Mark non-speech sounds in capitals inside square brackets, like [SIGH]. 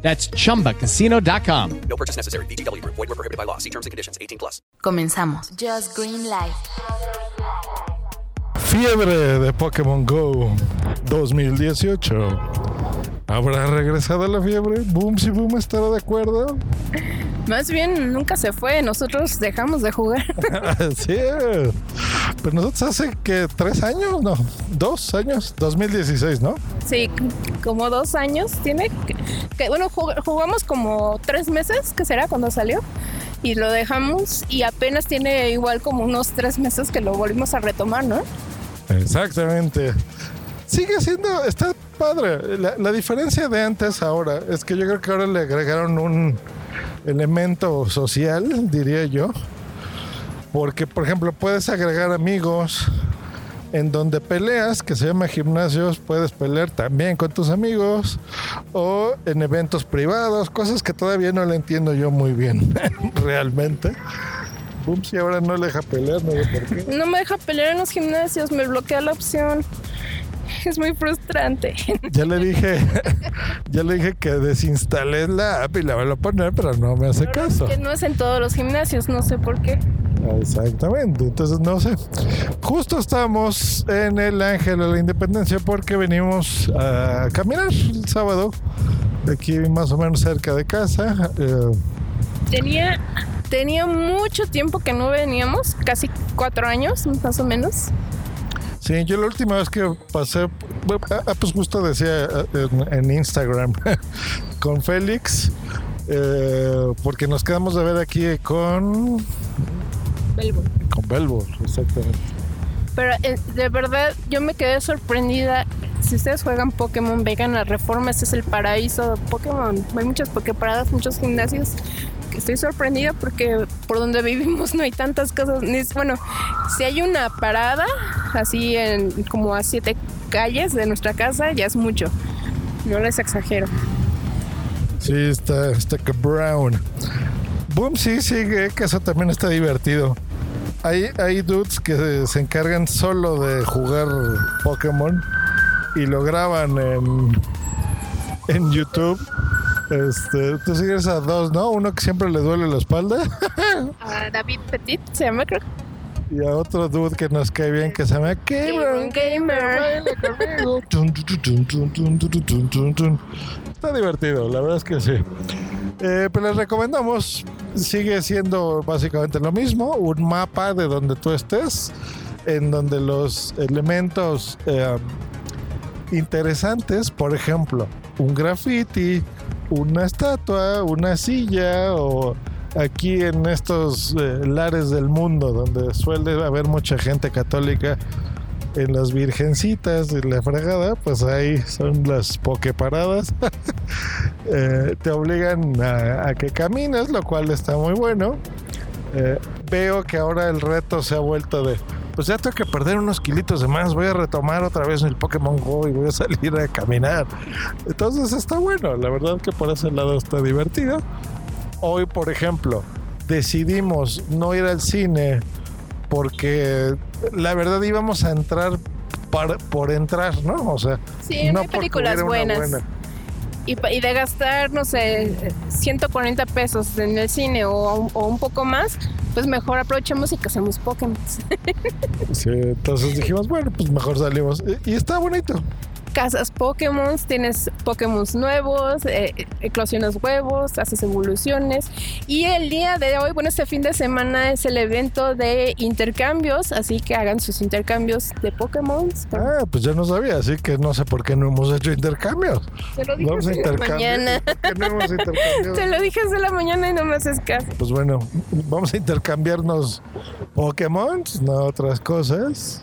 That's chumbacasino.com. No purchase necessary. VGW Group. Void were prohibited by law. See terms and conditions. 18 plus. Comenzamos. Just Green Light. Fiebre de Pokémon Go 2018. ¿Habrá regresado la fiebre? ¿Boom si Boom estará de acuerdo? [LAUGHS] Más bien nunca se fue, nosotros dejamos de jugar. [LAUGHS] sí, pero nosotros hace que tres años, no, dos años, 2016, ¿no? Sí, como dos años tiene. Que, que, bueno, jug- jugamos como tres meses, que será cuando salió, y lo dejamos y apenas tiene igual como unos tres meses que lo volvimos a retomar, ¿no? Exactamente. Sigue siendo, está padre. La, la diferencia de antes ahora es que yo creo que ahora le agregaron un elemento social, diría yo. Porque, por ejemplo, puedes agregar amigos en donde peleas, que se llama gimnasios, puedes pelear también con tus amigos o en eventos privados, cosas que todavía no le entiendo yo muy bien, [LAUGHS] realmente. Boom, si ahora no le deja pelear, no sé por qué. No me deja pelear en los gimnasios, me bloquea la opción. Es muy frustrante. Ya le dije, [LAUGHS] ya le dije que desinstalé la app y la vuelvo a poner, pero no me hace caso. Que no es en todos los gimnasios, no sé por qué. Exactamente, entonces no sé. Justo estamos en el Ángel de la Independencia porque venimos a caminar el sábado, de aquí más o menos cerca de casa. Eh, Tenía, tenía mucho tiempo que no veníamos, casi cuatro años más o menos. Sí, yo la última vez que pasé, bueno, ah, pues justo decía eh, en, en Instagram [LAUGHS] con Félix, eh, porque nos quedamos de ver aquí con, con Belbo, exactamente. Pero eh, de verdad yo me quedé sorprendida. Si ustedes juegan Pokémon, vengan a Reforma, este es el paraíso de Pokémon. Hay muchas Poképaradas, muchos gimnasios. Estoy sorprendida porque por donde [LAUGHS] vivimos no hay tantas cosas. Bueno, si hay una parada, así en como a siete calles de nuestra casa, ya es mucho. No les exagero. Sí, está, está que Brown. Boom, sí, sigue, que eso también está divertido hay, hay dudes que se encargan solo de jugar Pokémon y lo graban en, en YouTube. Este, tú sigues a dos, ¿no? Uno que siempre le duele la espalda. [LAUGHS] A David Petit se llama, creo. Y a otro dude que nos cae bien que se llama Gamer. Gamer. Está divertido, la verdad es que sí. Eh, pues les recomendamos sigue siendo básicamente lo mismo, un mapa de donde tú estés, en donde los elementos eh, interesantes, por ejemplo, un graffiti, una estatua, una silla o aquí en estos eh, lares del mundo donde suele haber mucha gente católica en las virgencitas y la fregada, pues ahí son las pokeparadas. [LAUGHS] Eh, te obligan a, a que camines, lo cual está muy bueno. Eh, veo que ahora el reto se ha vuelto de, pues ya tengo que perder unos kilitos de más, voy a retomar otra vez el Pokémon Go y voy a salir a caminar. Entonces está bueno, la verdad que por ese lado está divertido. Hoy, por ejemplo, decidimos no ir al cine porque la verdad íbamos a entrar par- por entrar, ¿no? O sea, Sí, no hay películas buenas. buena. Y, y de gastar, no sé, 140 pesos en el cine o, o un poco más, pues mejor aprovechemos y casamos Pokémon. [LAUGHS] Sí, entonces dijimos, bueno, pues mejor salimos. Y, y está bonito. Casas Pokémon, tienes Pokémon nuevos, eh, eclosionas huevos, haces evoluciones. Y el día de hoy, bueno, este fin de semana es el evento de intercambios, así que hagan sus intercambios de Pokémon. Ah, pues ya no sabía, así que no sé por qué no hemos hecho intercambios. Te lo dije desde la mañana. ¿Por qué no? Te lo dije desde la mañana y no me haces caso. Pues bueno, vamos a intercambiarnos Pokémon, no otras cosas.